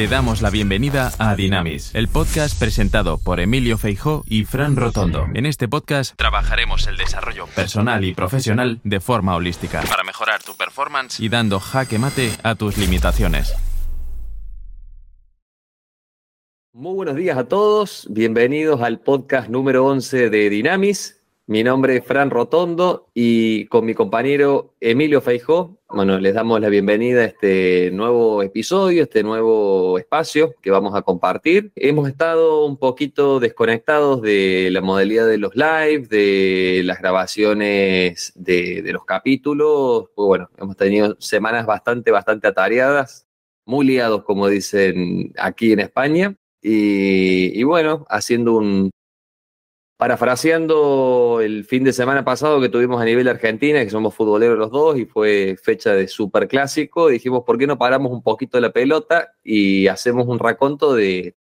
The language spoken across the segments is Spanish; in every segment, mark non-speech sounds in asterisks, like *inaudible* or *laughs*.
Te damos la bienvenida a Dinamis, el podcast presentado por Emilio Feijó y Fran Rotondo. En este podcast trabajaremos el desarrollo personal y profesional de forma holística para mejorar tu performance y dando jaque mate a tus limitaciones. Muy buenos días a todos, bienvenidos al podcast número 11 de Dinamis. Mi nombre es Fran Rotondo y con mi compañero Emilio Feijó, bueno, les damos la bienvenida a este nuevo episodio, este nuevo espacio que vamos a compartir. Hemos estado un poquito desconectados de la modalidad de los live, de las grabaciones de, los capítulos. Pues bueno, hemos tenido semanas bastante, bastante atareadas, muy liados, como dicen aquí en España. Y, bueno, haciendo un, Parafraseando el fin de semana pasado que tuvimos a nivel Argentina, que somos futboleros los dos y fue fecha de super clásico, dijimos, ¿por qué no paramos un poquito la pelota y hacemos un raconto de,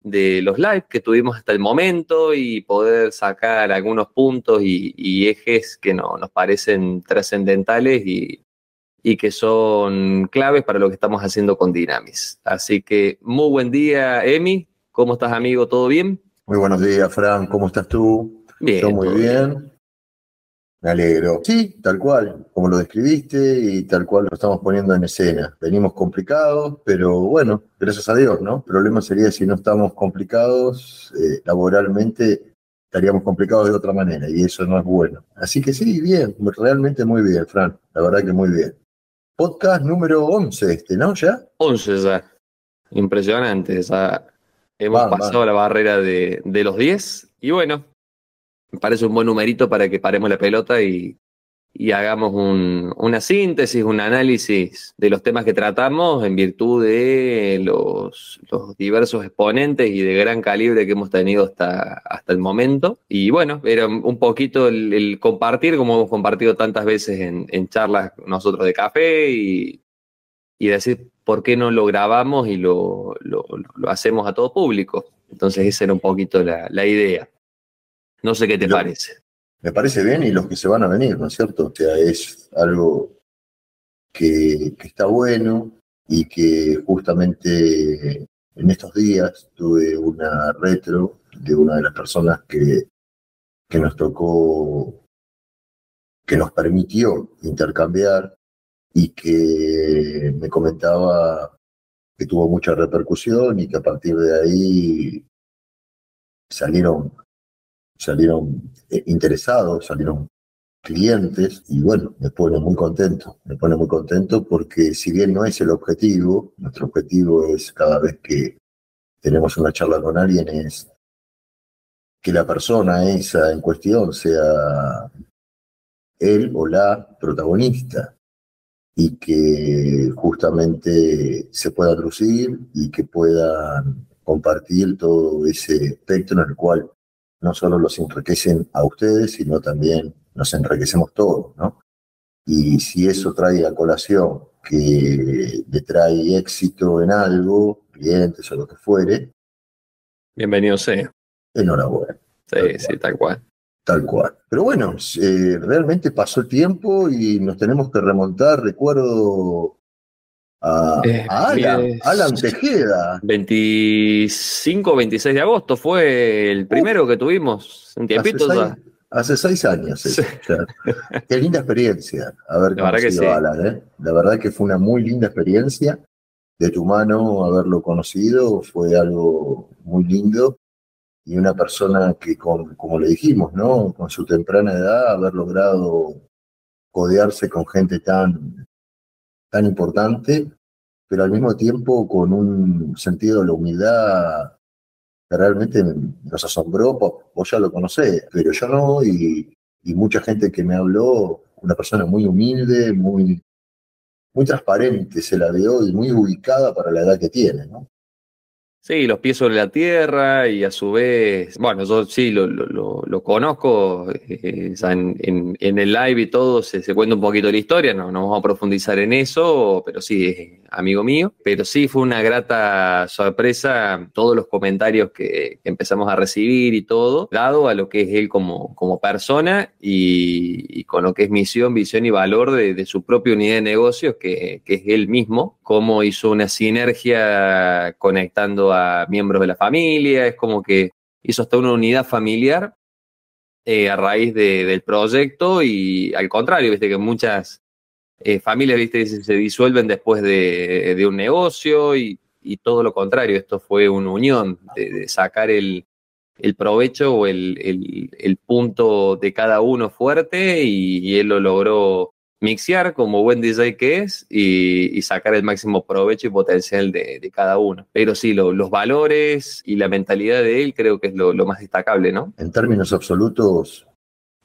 de los live que tuvimos hasta el momento y poder sacar algunos puntos y, y ejes que no, nos parecen trascendentales y, y que son claves para lo que estamos haciendo con Dynamis. Así que muy buen día, Emi. ¿Cómo estás, amigo? ¿Todo bien? Muy buenos días, Fran. ¿Cómo estás tú? Bien. Yo muy bien. bien. Me alegro. Sí, tal cual, como lo describiste y tal cual lo estamos poniendo en escena. Venimos complicados, pero bueno, gracias a Dios, ¿no? El problema sería si no estamos complicados eh, laboralmente, estaríamos complicados de otra manera y eso no es bueno. Así que sí, bien, realmente muy bien, Fran. La verdad que muy bien. Podcast número 11 este, ¿no? ¿Ya? 11 ya. Impresionante. esa Hemos pasado la barrera de, de, los 10 y bueno, me parece un buen numerito para que paremos la pelota y, y hagamos un, una síntesis, un análisis de los temas que tratamos en virtud de los, los, diversos exponentes y de gran calibre que hemos tenido hasta, hasta el momento. Y bueno, era un poquito el, el compartir, como hemos compartido tantas veces en, en charlas nosotros de café y, y decir por qué no lo grabamos y lo, lo, lo, hacemos a todo público. Entonces esa era un poquito la, la idea. No sé qué te parece. Me parece bien y los que se van a venir, ¿no es cierto? O sea, es algo que, que está bueno y que justamente en estos días tuve una retro de una de las personas que, que nos tocó, que nos permitió intercambiar y que me comentaba que tuvo mucha repercusión y que a partir de ahí salieron, salieron interesados, salieron clientes y bueno, me pone muy contento, me pone muy contento porque si bien no es el objetivo, nuestro objetivo es cada vez que tenemos una charla con alguien es que la persona esa en cuestión sea él o la protagonista y que justamente se pueda lucir y que puedan compartir todo ese espectro en el cual no solo los enriquecen a ustedes, sino también nos enriquecemos todos, ¿no? Y si eso trae a colación que le trae éxito en algo, clientes o lo que fuere. Bienvenido sea. Enhorabuena. Sí, sí, tal cual. Tal cual. Pero bueno, eh, realmente pasó el tiempo y nos tenemos que remontar, recuerdo, a, eh, a Alan, Alan Tejeda. 25 26 de agosto fue el primero que tuvimos, un tiempito. Hace seis, hace seis años. Sí. Qué linda experiencia haber conocido sí. a Alan. ¿eh? La verdad que fue una muy linda experiencia. De tu mano haberlo conocido fue algo muy lindo y una persona que, como le dijimos, ¿no? con su temprana edad, haber logrado codearse con gente tan, tan importante, pero al mismo tiempo con un sentido de la humildad que realmente nos asombró, vos ya lo conocés, pero yo no, y, y mucha gente que me habló, una persona muy humilde, muy, muy transparente se la vio y muy ubicada para la edad que tiene, ¿no? Sí, los pies sobre la tierra y a su vez, bueno, yo sí lo, lo, lo conozco, eh, en, en, el live y todo se, se, cuenta un poquito la historia, no, no vamos a profundizar en eso, pero sí, amigo mío. Pero sí fue una grata sorpresa todos los comentarios que, empezamos a recibir y todo, dado a lo que es él como, como persona y, con lo que es misión, visión y valor de, su propia unidad de negocios, que, que es él mismo, cómo hizo una sinergia conectando a miembros de la familia, es como que hizo hasta una unidad familiar eh, a raíz de, del proyecto y al contrario, viste que muchas eh, familias viste se disuelven después de, un negocio y, todo lo contrario, esto fue una unión de, sacar el, provecho o el, punto de cada uno fuerte y, él lo logró mixear como buen DJ que es y, sacar el máximo provecho y potencial de, cada uno. Pero sí, lo, los valores y la mentalidad de él creo que es lo, más destacable, ¿no? En términos absolutos,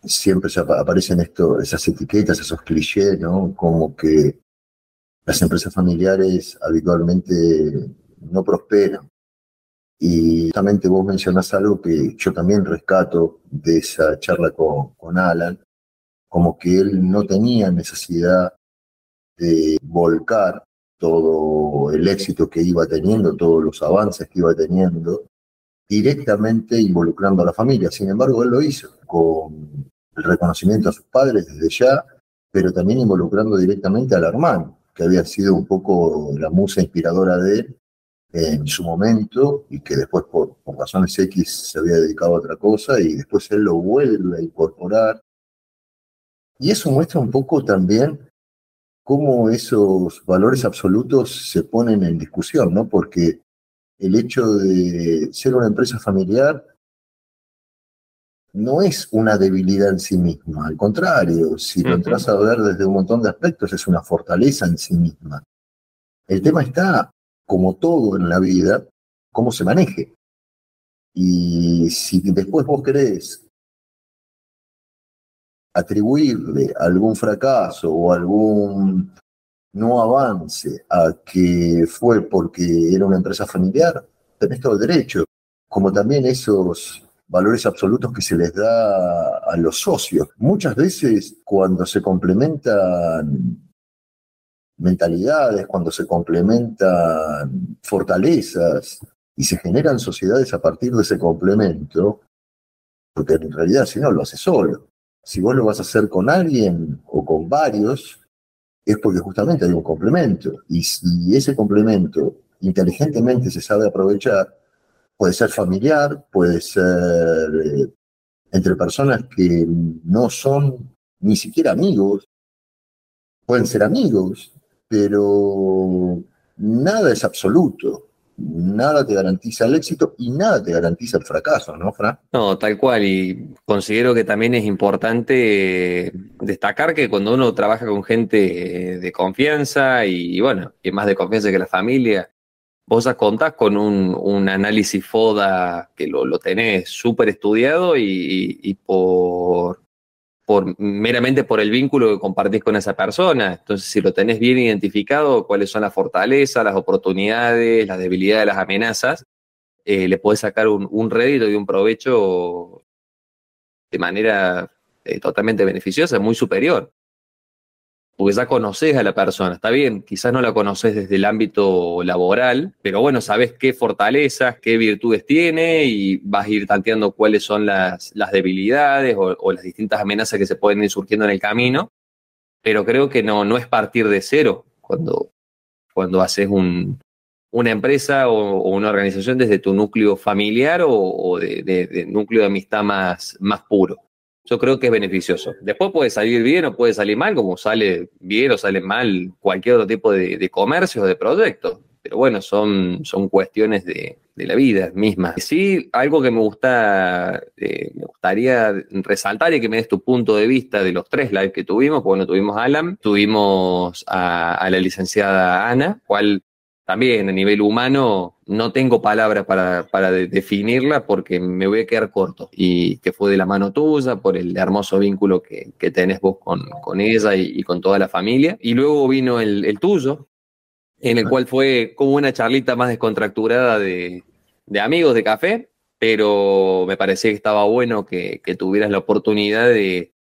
siempre aparecen esto, esas etiquetas, esos clichés, ¿no? Como que las empresas familiares habitualmente no prosperan. Y justamente vos mencionás algo que yo también rescato de esa charla con, con Alan, como que él no tenía necesidad de volcar todo el éxito que iba teniendo, todos los avances que iba teniendo, directamente involucrando a la familia. Sin embargo, él lo hizo el reconocimiento a sus padres desde ya, pero también involucrando directamente al hermano, que había sido un poco la musa inspiradora de él en su momento y que después por, por razones X se había dedicado a otra cosa y después él lo vuelve a incorporar y eso muestra un poco también cómo esos valores absolutos se ponen en discusión, ¿no? Porque el hecho de ser una empresa familiar no es una debilidad en sí misma, al contrario, si lo entras a ver desde un montón de aspectos, es una fortaleza en sí misma. El tema está, como todo en la vida, cómo se maneje. Y si después vos querés atribuirle algún fracaso o algún no avance a que fue porque era una empresa familiar, tenés todo el derecho, como también esos valores absolutos que se les da a los socios. Muchas veces cuando se complementan mentalidades, cuando se complementan fortalezas y se generan sociedades a partir de ese complemento, porque en realidad si no lo hace solo si vos lo vas a hacer con alguien o con varios, es porque justamente hay un complemento. Y ese complemento inteligentemente se sabe aprovechar, puede ser familiar, puede ser eh, entre personas que no son ni siquiera amigos, pueden ser amigos, pero nada es absoluto nada te garantiza el éxito y nada te garantiza el fracaso, ¿no, Fran? No, tal cual. Y considero que también es importante destacar que cuando uno trabaja con gente de confianza y, bueno, y más de confianza que la familia, vos ya contás con un, un análisis FODA que lo, lo tenés súper estudiado y, y por por, meramente por el vínculo que compartís con esa persona. Entonces, si lo tenés bien identificado, cuáles son las fortalezas, las oportunidades, las debilidades, las amenazas, eh, le podés sacar un, un, rédito y un provecho de manera eh, totalmente beneficiosa, muy superior porque ya conoces a la persona. Está bien, quizás no la conoces desde el ámbito laboral, pero bueno, sabes qué fortalezas, qué virtudes tiene y vas a ir tanteando cuáles son las, las debilidades o, las distintas amenazas que se pueden ir surgiendo en el camino. Pero creo que no, no es partir de cero cuando, cuando haces un, una empresa o, una organización desde tu núcleo familiar o, o de, de, de, núcleo de amistad más, más puro yo creo que es beneficioso. Después puede salir bien o puede salir mal, como sale bien o sale mal cualquier otro tipo de, comercio o de proyecto. Pero bueno, son, son cuestiones de, de, la vida misma. Sí, algo que me gusta, eh, me gustaría resaltar y que me des tu punto de vista de los tres lives que tuvimos, bueno, tuvimos a Alan, tuvimos a, a la licenciada Ana, cual también a nivel humano no tengo palabras para, para de, definirla porque me voy a quedar corto y que fue de la mano tuya por el hermoso vínculo que, que tenés vos con, con ella y, con toda la familia. Y luego vino el, tuyo, en el cual fue como una charlita más descontracturada de, de amigos de café, pero me parecía que estaba bueno que, tuvieras la oportunidad de,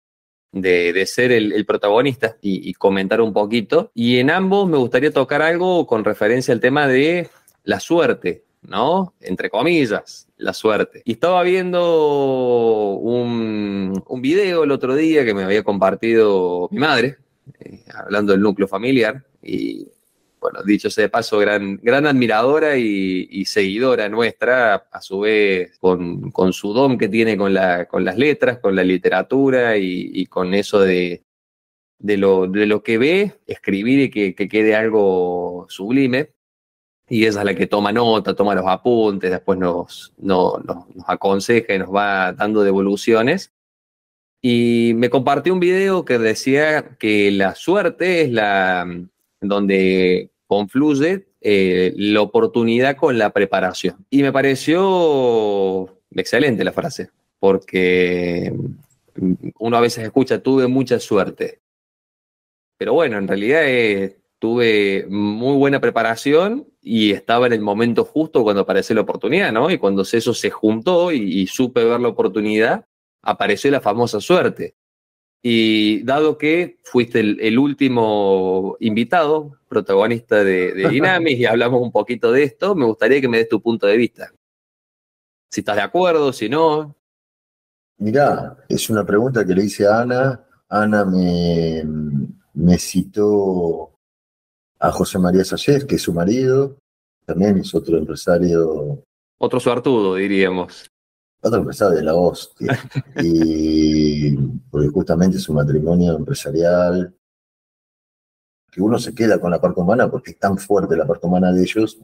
de, ser el, protagonista y, comentar un poquito. Y en ambos me gustaría tocar algo con referencia al tema de la suerte, ¿no? Entre comillas, la suerte. Y estaba viendo un, un video el otro día que me había compartido mi madre, eh, hablando del núcleo familiar, y bueno, dicho sea de paso, gran, gran admiradora y, seguidora nuestra, a su vez con, con, su don que tiene con, la, con las letras, con la literatura y, con eso de, de, lo, de lo que ve, escribir y que, quede algo sublime. Y es la que toma nota, toma los apuntes, después nos, nos, nos aconseja y nos va dando devoluciones. Y me compartió un video que decía que la suerte es la donde confluye eh, la oportunidad con la preparación. Y me pareció excelente la frase, porque uno a veces escucha, tuve mucha suerte. Pero bueno, en realidad eh, tuve muy buena preparación y estaba en el momento justo cuando apareció la oportunidad, ¿no? Y cuando eso se juntó y supe ver la oportunidad, apareció la famosa suerte. Y dado que fuiste el, último invitado, protagonista de, de *laughs* Dynamis, y hablamos un poquito de esto, me gustaría que me des tu punto de vista. Si estás de acuerdo, si no. Mirá, es una pregunta que le hice a Ana. Ana me, me citó a José María Sayez, que es su marido, también es otro empresario. Otro suertudo, diríamos otro empresario de la hostia. *laughs* y porque justamente es un matrimonio empresarial que uno se queda con la parte humana porque es tan fuerte la parte humana de ellos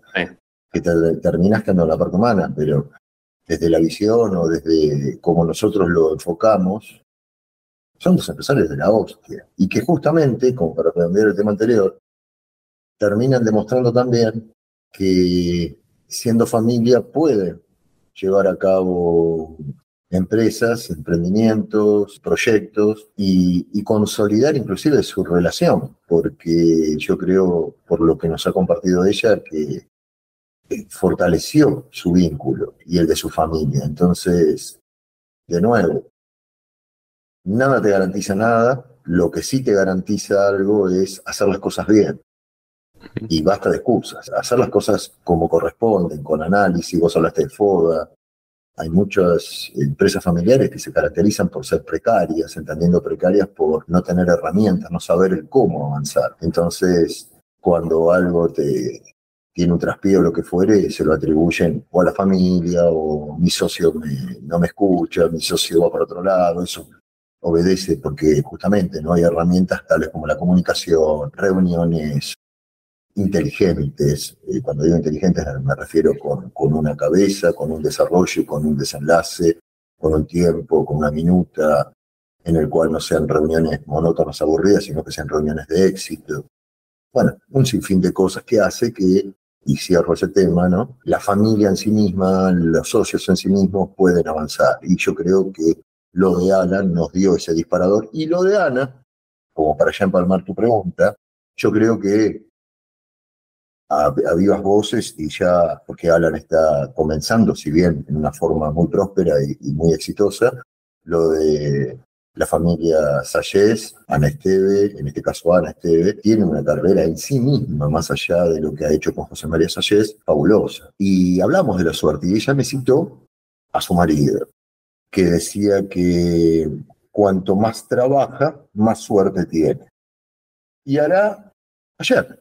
que te, terminas quedando la parte humana, pero desde la visión o desde cómo nosotros lo enfocamos, son dos empresarios de la hostia. Y que justamente, como para redondear el tema anterior, terminan demostrando también que siendo familia pueden llevar a cabo empresas, emprendimientos, proyectos y, consolidar inclusive su relación, porque yo creo, por lo que nos ha compartido ella, que fortaleció su vínculo y el de su familia. Entonces, de nuevo, nada te garantiza nada, lo que sí te garantiza algo es hacer las cosas bien. Y basta de excusas. Hacer las cosas como corresponden, con análisis. Vos hablaste de FODA. Hay muchas empresas familiares que se caracterizan por ser precarias, entendiendo precarias por no tener herramientas, no saber el cómo avanzar. Entonces, cuando algo te tiene un traspié o lo que fuere, se lo atribuyen o a la familia o mi socio no me escucha, mi socio va para otro lado. Eso obedece porque justamente no hay herramientas tales como la comunicación, reuniones, inteligentes. Eh, cuando digo inteligentes me refiero con, con, una cabeza, con un desarrollo, con un desenlace, con un tiempo, con una minuta, en el cual no sean reuniones monótonas, aburridas, sino que sean reuniones de éxito. Bueno, un sinfín de cosas que hace que, y cierro ese tema, ¿no? La familia en sí misma, los socios en sí mismos pueden avanzar. Y yo creo que lo de Alan nos dio ese disparador. Y lo de Ana, como para ya empalmar tu pregunta, yo creo que a, vivas voces y ya, porque Alan está comenzando, si bien en una forma muy próspera y, muy exitosa, lo de la familia Sayez, Ana Esteve, en este caso Ana Esteve, tiene una carrera en sí misma, más allá de lo que ha hecho con José María Sayez, fabulosa. Y hablamos de la suerte, y ella me citó a su marido, que decía que cuanto más trabaja, más suerte tiene. Y hará ayer,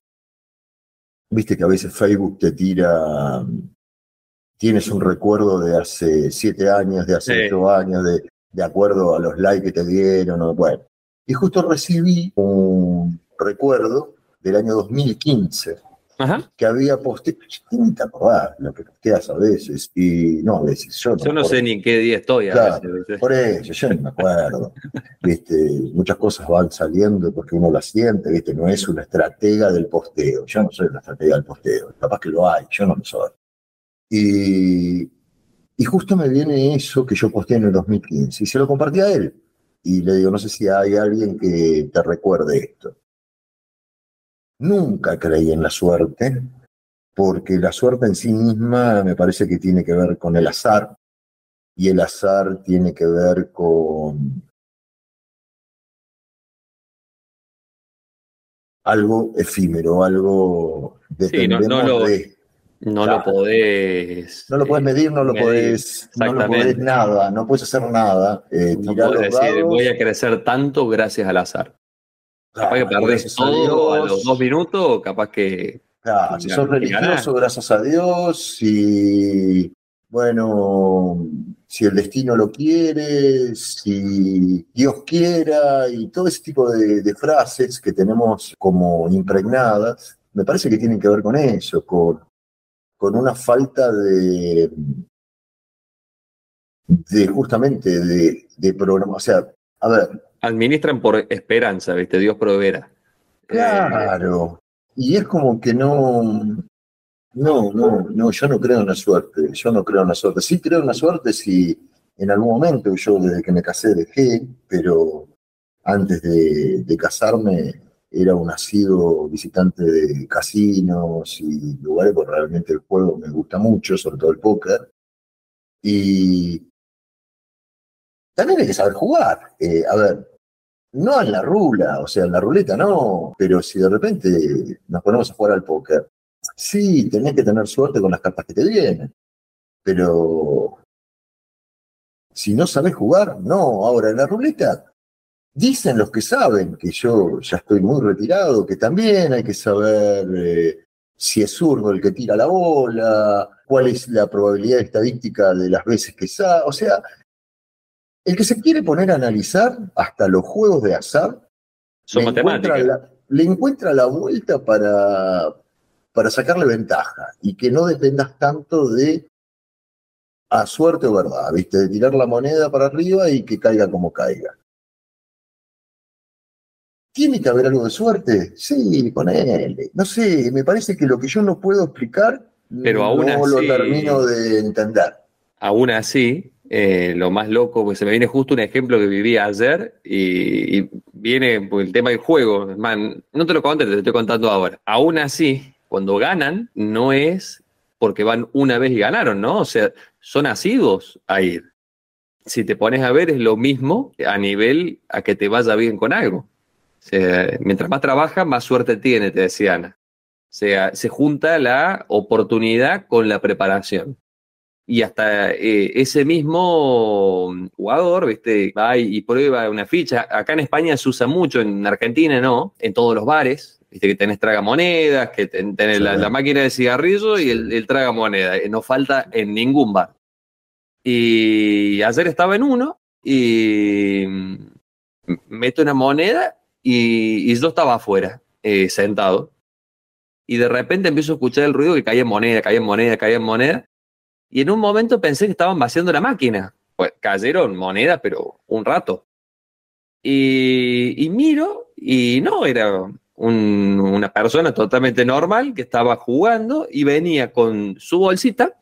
Viste que a veces Facebook te tira, tienes un recuerdo de hace siete años, de hace ocho años, de, de acuerdo a los likes que te dieron, o, bueno. Y justo recibí un recuerdo del año 2015 que había posteado, ni te acordás lo que posteas a veces, y no a veces, yo no. Yo no sé ni en qué día estoy a veces. Por eso, yo no me acuerdo. *laughs* ¿Viste? Muchas cosas van saliendo porque uno las siente, ¿viste? No es una estratega del posteo. Yo no soy una estratega del posteo, capaz que lo hay, yo no lo soy. Y, y justo me viene eso que yo posteé en el 2015 y se lo compartí a él. Y le digo, no sé si hay alguien que te recuerde esto. Nunca creí en la suerte, porque la suerte en sí misma me parece que tiene que ver con el azar, y el azar tiene que ver con algo efímero, algo dependemos no, lo, de. No lo podés. No lo podés medir, no lo podés, no lo podés nada, no puedes hacer nada. Eh, no podés decir, voy a crecer tanto gracias al azar. Capaz que perdés todo a, los dos minutos, capaz que. Claro, si sos religioso, gracias a Dios, si bueno, si el destino lo quiere, si Dios quiera, y todo ese tipo de, frases que tenemos como impregnadas, me parece que tienen que ver con eso, con, con una falta de, de justamente de, de programa. O sea, a ver. Administran por esperanza, ¿viste? Dios proveerá. Claro. Y es como que no, no, no, no, yo no creo en la suerte, yo no creo en la suerte. Sí creo en la suerte si en algún momento yo desde que me casé dejé, pero antes de, casarme era un nacido visitante de casinos y lugares, porque realmente el juego me gusta mucho, sobre todo el póker. Y también hay que saber jugar. Eh, a ver, no en la rula, o sea, en la ruleta no, pero si de repente nos ponemos a jugar al póker Sí, tenés que tener suerte con las cartas que te vienen, pero si no sabes jugar, no. Ahora, en la ruleta, dicen los que saben, que yo ya estoy muy retirado, que también hay que saber eh, si es zurdo el que tira la bola, cuál es la probabilidad estadística de las veces que sabe. O sea, el que se quiere poner a analizar hasta los juegos de azar, Son le encuentra la vuelta para, para sacarle ventaja y que no dependas tanto de a suerte o verdad, ¿viste? De tirar la moneda para arriba y que caiga como caiga. ¿Tiene que haber algo de suerte? Sí, ponele. No sé, me parece que lo que yo no puedo explicar Pero aún no lo termino de entender. Aún así, eh, lo más loco, pues se me viene justo un ejemplo que viví ayer y, viene por el tema del juego. Man, no te lo conté, te lo estoy contando ahora. Aún así, cuando ganan, no es porque van una vez y ganaron, ¿no? O sea, son asiduos a ir. Si te pones a ver, es lo mismo a nivel a que te vaya bien con algo. O sea, mientras más trabaja, más suerte tiene, te decía Ana. O sea, se junta la oportunidad con la preparación. Y hasta eh, ese mismo jugador, ¿viste? Va y prueba una ficha. Acá en España se usa mucho, en Argentina no, en todos los bares Viste que tenés tragamonedas, que tenés la, máquina de cigarrillo y el, el tragamoneda. Eh, no falta en ningún bar. Y ayer estaba en uno y meto una moneda y, yo estaba afuera, eh, sentado. Y de repente empiezo a escuchar el ruido que caía en moneda, caía en moneda, caía en moneda. Y en un momento pensé que estaban vaciando la máquina. Pues cayeron monedas, pero un rato. Y, miro y no, era una persona totalmente normal que estaba jugando y venía con su bolsita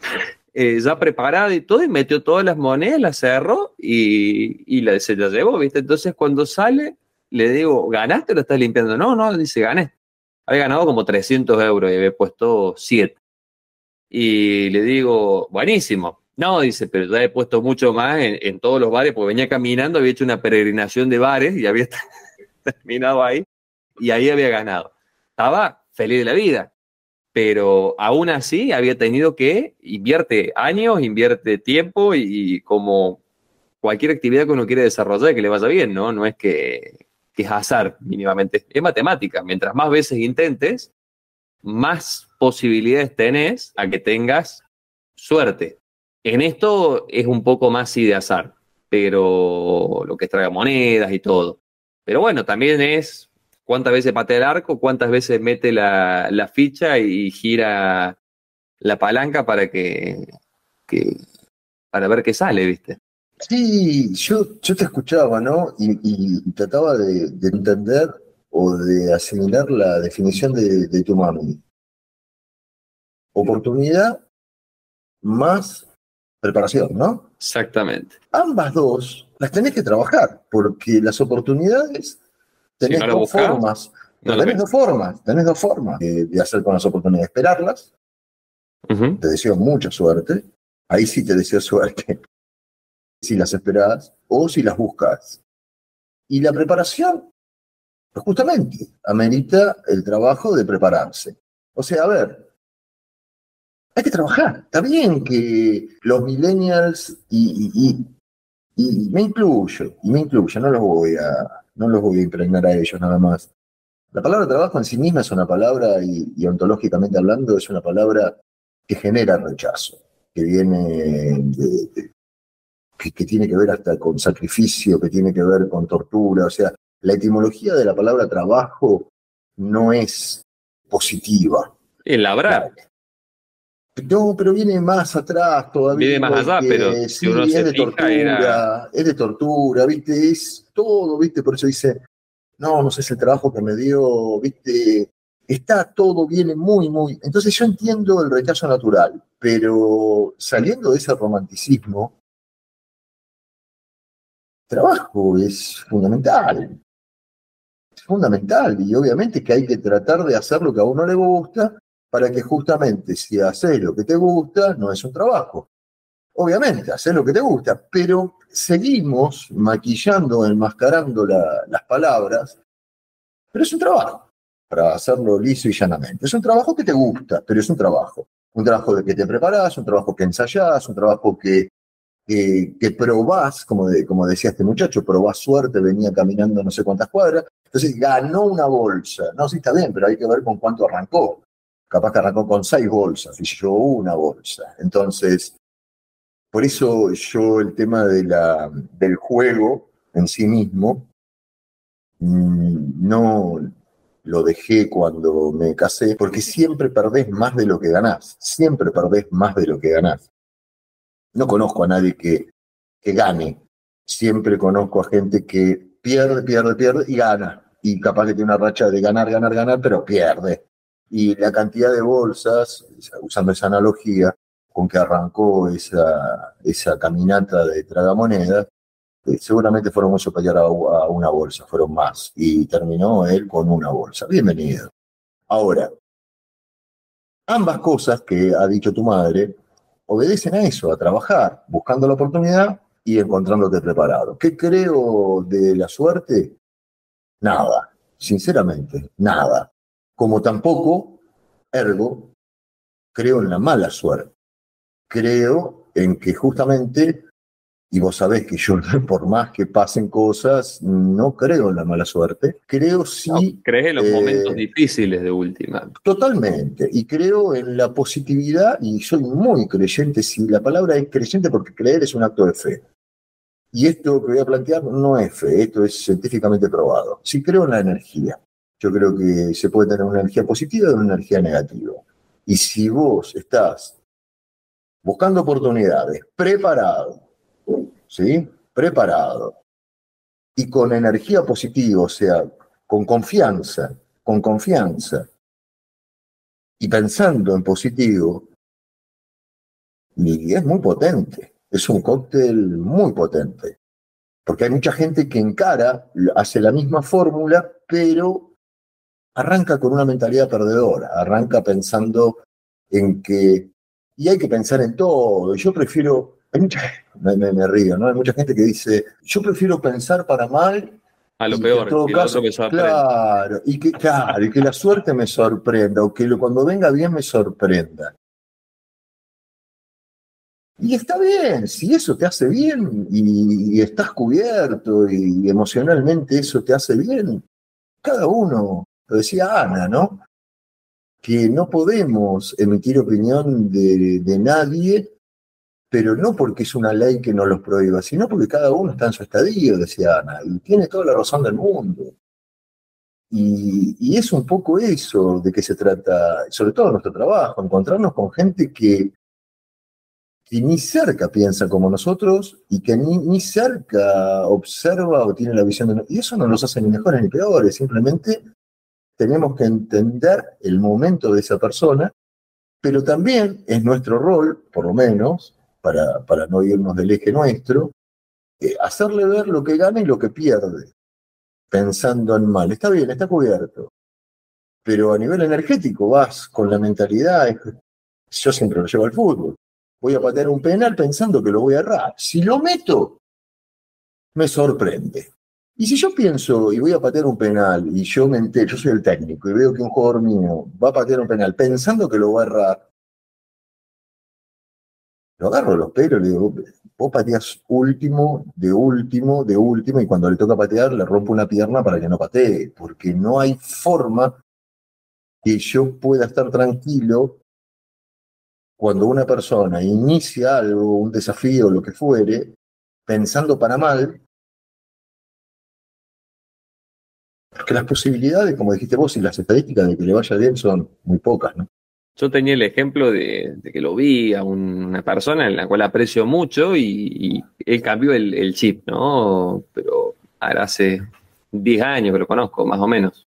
*laughs* eh, ya preparada y todo, y metió todas las monedas, las cerró y, y se las llevó, ¿viste? Entonces cuando sale, le digo, ¿ganaste o lo estás limpiando? No, no, dice, gané. Había ganado como 300 euros y había puesto 7. Y le digo, buenísimo. No, dice, pero ya he puesto mucho más en, todos los bares, porque venía caminando, había hecho una peregrinación de bares y había *laughs* terminado ahí y ahí había ganado. Estaba feliz de la vida, pero aún así había tenido que invierte años, invierte tiempo y, como cualquier actividad que uno quiere desarrollar que le vaya bien, ¿no? No es que, que es azar mínimamente, es matemática. Mientras más veces intentes, más posibilidades tenés a que tengas suerte. En esto es un poco más sí de azar, pero lo que es traga monedas y todo. Pero bueno, también es cuántas veces patea el arco, cuántas veces mete la, ficha y gira la palanca para que, que, para ver qué sale, ¿viste? Sí, yo, yo te escuchaba, ¿no? Y, trataba de, entender o de asimilar la definición de, de tu mami. Oportunidad más preparación, ¿no? Exactamente. Ambas dos las tenés que trabajar, porque las oportunidades tenés dos formas. tenés dos formas, tenés dos formas de, hacer con las oportunidades, esperarlas. Te deseo mucha suerte. Ahí sí te deseo suerte. *laughs* Si las esperás o si las buscas. Y la preparación, justamente, amerita el trabajo de prepararse. O sea, a ver, hay que trabajar. Está bien que los millennials y, me incluyo, y me incluyo, no los voy a, no los voy a impregnar a ellos nada más. La palabra trabajo en sí misma es una palabra, y, ontológicamente hablando, es una palabra que genera rechazo, que viene que, tiene que ver hasta con sacrificio, que tiene que ver con tortura. O sea, la etimología de la palabra trabajo no es positiva. El labrar. No, pero viene más atrás todavía. Viene más allá, pero sí, es de tortura, es de tortura, ¿viste? Es todo, ¿viste? Por eso dice, no, no sé, es el trabajo que me dio, ¿viste? Está todo, viene muy, muy. Entonces yo entiendo el rechazo natural, pero saliendo de ese romanticismo, trabajo es fundamental. Es fundamental y obviamente que hay que tratar de hacer lo que a uno le gusta para que justamente si haces lo que te gusta, no es un trabajo. Obviamente, haces lo que te gusta, pero seguimos maquillando, enmascarando las palabras, pero es un trabajo, para hacerlo liso y llanamente. Es un trabajo que te gusta, pero es un trabajo. Un trabajo de que te preparas, un trabajo que ensayás, un trabajo que, que, probás, como, como decía este muchacho, probás suerte, venía caminando no sé cuántas cuadras, entonces ganó una bolsa. No, sí está bien, pero hay que ver con cuánto arrancó capaz que arrancó con seis bolsas y yo una bolsa. Entonces, por eso yo el tema del juego en sí mismo mm, no lo dejé cuando me casé, porque siempre perdés más de lo que ganás, siempre perdés más de lo que ganás. No conozco a nadie que, que gane, siempre conozco a gente que pierde, pierde, pierde y gana. Y capaz que tiene una racha de ganar, ganar, ganar, pero pierde y la cantidad de bolsas, usando esa analogía con que arrancó esa, esa caminata de tragamonedas, eh, seguramente fueron muy superior a, una bolsa, fueron más, y terminó él con una bolsa. Bienvenido. Ahora, ambas cosas que ha dicho tu madre obedecen a eso, a trabajar, buscando la oportunidad y encontrándote preparado. ¿Qué creo de la suerte? Nada, sinceramente, nada como tampoco, ergo, creo en la mala suerte. Creo en que justamente, y vos sabés que yo *laughs* por más que pasen cosas, no creo en la mala suerte, creo sí... crees en los momentos eh, difíciles de última. Totalmente, y creo en la positividad, y soy muy creyente, si la palabra es creyente porque creer es un acto de fe. Y esto que voy a plantear no es fe, esto es científicamente probado. Sí creo en la energía. Yo creo que se puede tener una energía positiva y una energía negativa. Y si vos estás buscando oportunidades, preparado, ¿sí? Preparado. Y con energía positiva, o sea, con confianza, con confianza. Y pensando en positivo, y es muy potente. Es un cóctel muy potente. Porque hay mucha gente que encara, hace la misma fórmula, pero arranca con una mentalidad perdedora, arranca pensando en que, y hay que pensar en todo, yo prefiero, hay mucha, me, me, río, ¿no? Hay mucha gente que dice, yo prefiero pensar para mal. A lo peor, en todo caso, claro, y que, claro, y que la suerte me sorprenda, o que cuando venga bien me sorprenda. Y está bien, si eso te hace bien y, estás cubierto y emocionalmente eso te hace bien, cada uno lo decía Ana, ¿no? Que no podemos emitir opinión de, nadie, pero no porque es una ley que nos los prohíba, sino porque cada uno está en su estadio, decía Ana, y tiene toda la razón del mundo. Y, y, es un poco eso de que se trata, sobre todo nuestro trabajo, encontrarnos con gente que, que ni cerca piensa como nosotros y que ni, ni cerca observa o tiene la visión de nosotros. Y eso no nos hace ni mejores ni peores, simplemente tenemos que entender el momento de esa persona, pero también es nuestro rol, por lo menos, para, para no irnos del eje nuestro, eh, hacerle ver lo que gana y lo que pierde, pensando en mal. Está bien, está cubierto. Pero a nivel energético vas con la mentalidad, yo siempre lo llevo al fútbol. Voy a patear un penal pensando que lo voy a errar. Si lo meto, me sorprende. Y si yo pienso y voy a patear un penal y yo me entero, yo soy el técnico y veo que un jugador mío va a patear un penal pensando que lo va a errar, lo agarro los pelos y le digo, vos pateas último, de último, de último, y cuando le toca patear le rompo una pierna para que no patee, porque no hay forma que yo pueda estar tranquilo cuando una persona inicia algo, un desafío, lo que fuere, pensando para mal, porque las posibilidades, como dijiste vos, y las estadísticas de que le vaya bien son muy pocas, ¿no? Yo tenía el ejemplo de, que lo vi a una persona en la cual aprecio mucho y, él cambió el, chip, ¿no? Pero ahora hace 10 años que lo conozco, más o menos.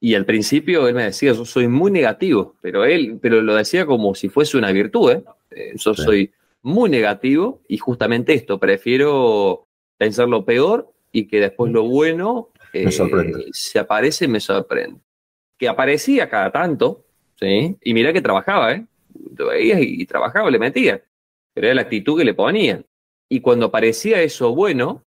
Y al principio él me decía, yo soy muy negativo, pero él, pero lo decía como si fuese una virtud, ¿eh? eh yo soy muy negativo y justamente esto, prefiero pensar lo peor y que después lo bueno eh, se aparece y me sorprende. Que aparecía cada tanto, ¿sí? Y mira que trabajaba, ¿eh? Lo veías y, trabajaba, le metía. Pero era la actitud que le ponían. Y cuando aparecía eso bueno,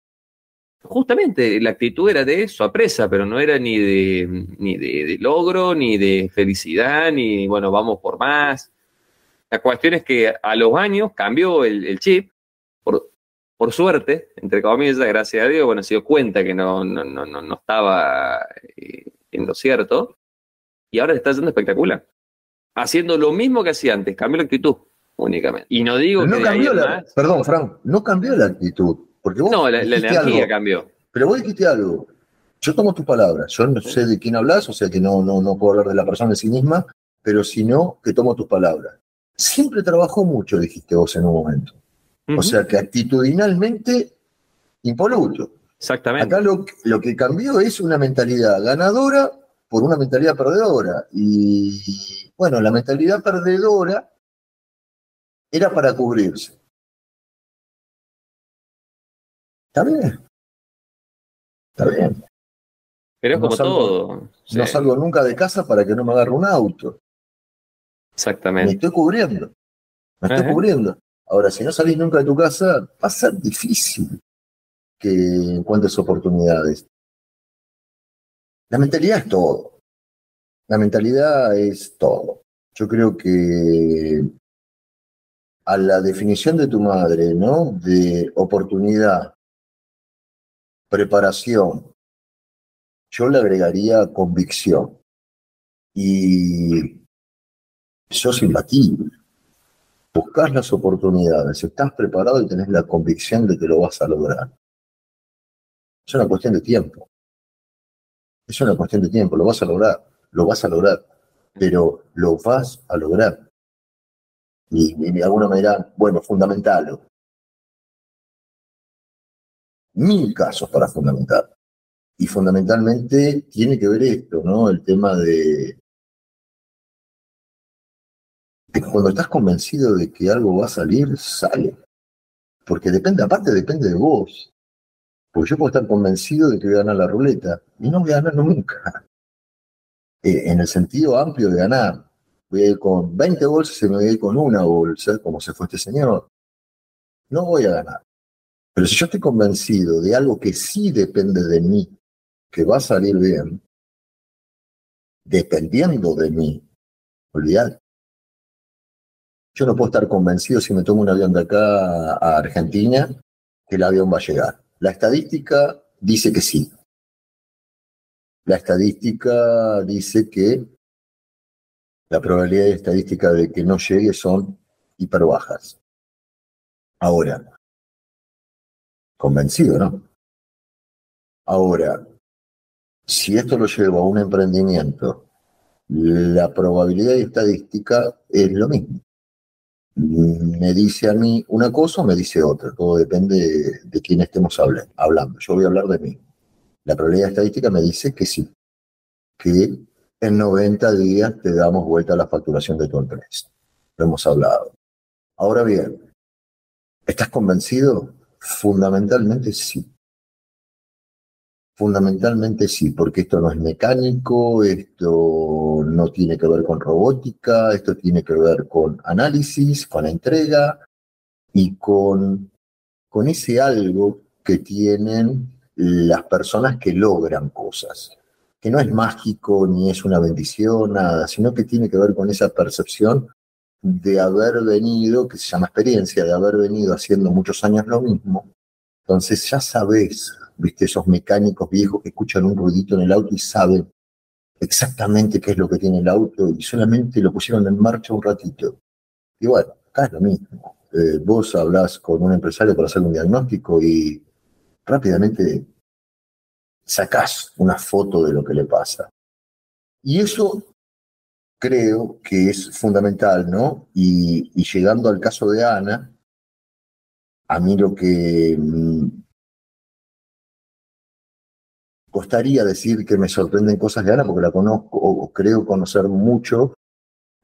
justamente la actitud era de sorpresa, pero no era ni de, ni de, logro, ni de felicidad, ni bueno, vamos por más. La cuestión es que a los años cambió el, chip, por, por, suerte, entre comillas, gracias a Dios, bueno, se dio cuenta que no, no, no, no estaba eh, en lo cierto, y ahora está haciendo espectacular haciendo lo mismo que hacía antes, cambió la actitud únicamente. Y no digo no cambió la, Perdón, Frank, no cambió la actitud. Porque vos no, la, energía cambió. Pero vos dijiste algo. Yo tomo tus palabras. Yo no sé de quién hablas, o sea que no, no, no puedo hablar de la persona en sí misma, pero si no, que tomo tus palabras. Siempre trabajó mucho, dijiste vos en un momento. O sea que actitudinalmente, impoluto. Exactamente. Acá lo, lo que cambió es una mentalidad ganadora por una mentalidad perdedora. Y bueno, la mentalidad perdedora era para cubrirse. Está bien. Está bien. Pero es como todo. No salgo nunca de casa para que no me agarre un auto. Exactamente. Me estoy cubriendo. Me estoy cubriendo. Ahora, si no salís nunca de tu casa, va a ser difícil que encuentres oportunidades. La mentalidad es todo. La mentalidad es todo. Yo creo que a la definición de tu madre, ¿no? De oportunidad, preparación, yo le agregaría convicción. Y sos imbatible. Buscas las oportunidades, estás preparado y tenés la convicción de que lo vas a lograr. Es una cuestión de tiempo. Es una cuestión de tiempo, lo vas a lograr, lo vas a lograr, pero lo vas a lograr. Y, de alguna manera, bueno, fundamental. Mil casos para fundamentar. Y fundamentalmente tiene que ver esto, ¿no? El tema de, cuando estás convencido de que algo va a salir, sale. Porque depende, aparte depende de vos. Porque yo puedo estar convencido de que voy a ganar la ruleta y no voy a ganar nunca. *laughs* Eh, en el sentido amplio de ganar. Voy a ir con 20 bolsas y me voy a ir con una bolsa, como se fue este señor. No voy a ganar. Pero si yo estoy convencido de algo que sí depende de mí, que va a salir bien, dependiendo de mí, olvidad. Yo no puedo estar convencido si me tomo un avión de acá a Argentina que el avión va a llegar. La estadística dice que sí. La estadística dice que la probabilidad estadística de que no llegue son hiper bajas. Ahora, convencido, ¿no? Ahora, si esto lo llevo a un emprendimiento, la probabilidad estadística es lo mismo me dice a mí una cosa o me dice otra. Todo depende de, quién estemos hablando. Yo voy a hablar de mí. La probabilidad estadística me dice que sí, que en 90 días te damos vuelta a la facturación de tu empresa. Lo hemos hablado. Ahora bien, ¿estás convencido? Fundamentalmente sí. Fundamentalmente sí, porque esto no es mecánico, esto no tiene que ver con robótica, esto tiene que ver con análisis, con entrega y con, con ese algo que tienen las personas que logran cosas, que no es mágico ni es una bendición, nada, sino que tiene que ver con esa percepción de haber venido, que se llama experiencia, de haber venido haciendo muchos años lo mismo. Entonces ya sabes viste, esos mecánicos viejos que escuchan un ruidito en el auto y saben exactamente qué es lo que tiene el auto y solamente lo pusieron en marcha un ratito. Y bueno, acá es lo mismo. Eh, vos hablas con un empresario para hacer un diagnóstico y rápidamente sacás una foto de lo que le pasa. Y eso creo que es fundamental, ¿no? Y, llegando al caso de Ana, a mí lo que mm, costaría decir que me sorprenden cosas de Ana porque la conozco o creo conocer mucho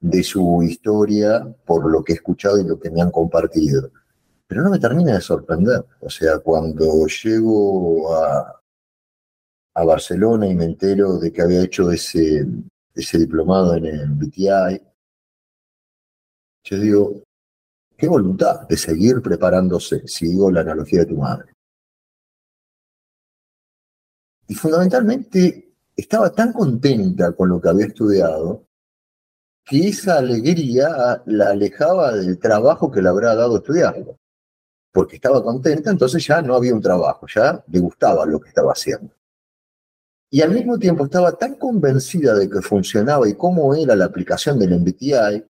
de su historia por lo que he escuchado y lo que me han compartido. Pero no me termina de sorprender. O sea, cuando llego a, a Barcelona y me entero de que había hecho ese, ese diplomado en el BTI, yo digo, qué voluntad de seguir preparándose, sigo la analogía de tu madre. Y fundamentalmente estaba tan contenta con lo que había estudiado que esa alegría la alejaba del trabajo que le habrá dado estudiarlo. Porque estaba contenta, entonces ya no había un trabajo, ya le gustaba lo que estaba haciendo. Y al mismo tiempo estaba tan convencida de que funcionaba y cómo era la aplicación del MBTI,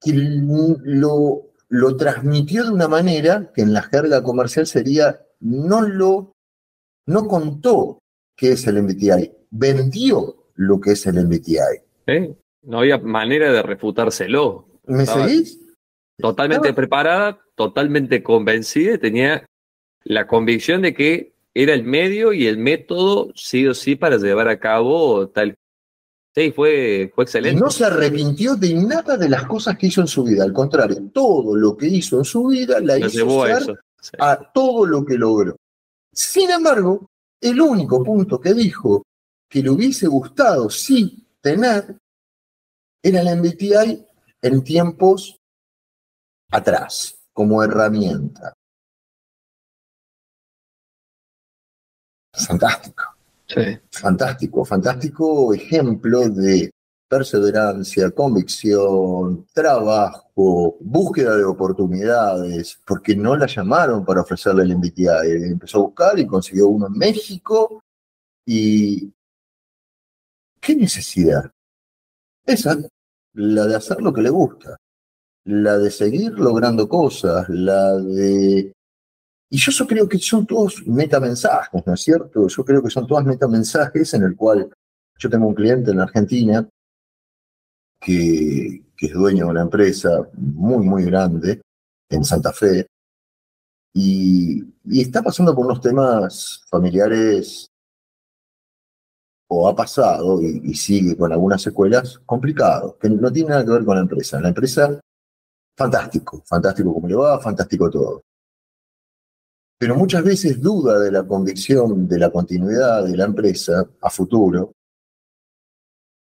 que lo, lo transmitió de una manera que en la jerga comercial sería no lo no contó qué es el MBTI, vendió lo que es el MBTI. No había manera de refutárselo. ¿Me seguís? Totalmente preparada, totalmente convencida, tenía la convicción de que era el medio y el método sí o sí para llevar a cabo tal. Sí, fue, fue excelente. Y no se arrepintió de nada de las cosas que hizo en su vida, al contrario, todo lo que hizo en su vida la hizo llevó a, a todo lo que logró. Sin embargo, el único punto que dijo que le hubiese gustado sí tener era el MBTI en tiempos atrás, como herramienta. Fantástico. Sí. Fantástico, fantástico ejemplo de perseverancia, convicción, trabajo, búsqueda de oportunidades, porque no la llamaron para ofrecerle el MBTI. Empezó a buscar y consiguió uno en México. ¿Y qué necesidad? Esa, la de hacer lo que le gusta, la de seguir logrando cosas, la de... Y yo, creo que son todos metamensajes, ¿no es cierto? Yo creo que son todas metamensajes en el cual yo tengo un cliente en Argentina que, es dueño de una empresa muy, muy grande en Santa Fe, y, está pasando por unos temas familiares, o ha pasado y, sigue con algunas secuelas complicados, que no tiene nada que ver con la empresa. La empresa, fantástico, fantástico como le va, fantástico todo. Pero muchas veces duda de la convicción de la continuidad de la empresa a futuro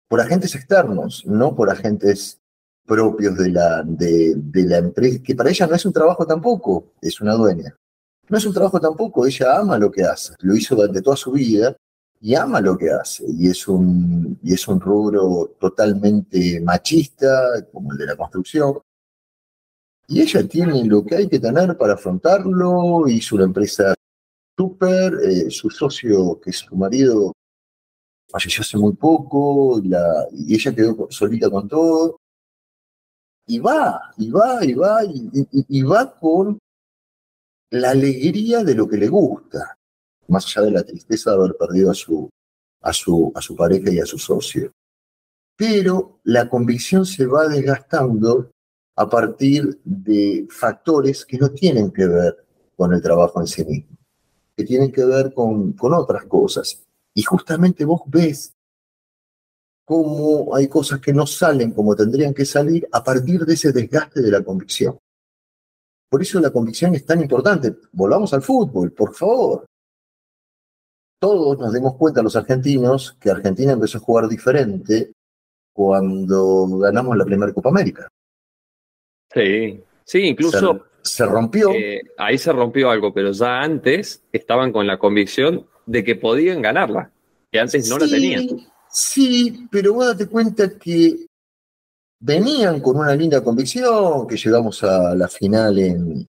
por agentes externos, no por agentes propios de la, de, la empresa, que para ella no es un trabajo tampoco, es una dueña. No es un trabajo tampoco, ella ama lo que hace, lo hizo durante toda su vida y ama lo que hace. Y es un, y es un rubro totalmente machista, como el de la construcción. Y ella tiene lo que hay que tener para afrontarlo, hizo una empresa súper, eh, su socio, que es su marido, falleció hace muy poco y ella quedó solita con todo. Y va, y va, y va, y, va con la alegría de lo que le gusta, más allá de la tristeza de haber perdido a su, a su, a su pareja y a su socio. Pero la convicción se va desgastando a partir de factores que no tienen que ver con el trabajo en sí mismo, que tienen que ver con, otras cosas. Y justamente vos ves cómo hay cosas que no salen como tendrían que salir a partir de ese desgaste de la convicción. Por eso la convicción es tan importante. Volvamos al fútbol, por favor. todos nos dimos cuenta, los argentinos, que Argentina empezó a jugar diferente cuando ganamos la primera Copa América. Sí, sí, incluso... Se, rompió. Eh, ahí se rompió algo, pero ya antes estaban con la convicción de que podían ganarla, que antes no la tenían. Sí, pero vos date cuenta que venían con una linda convicción, que llegamos a la final en,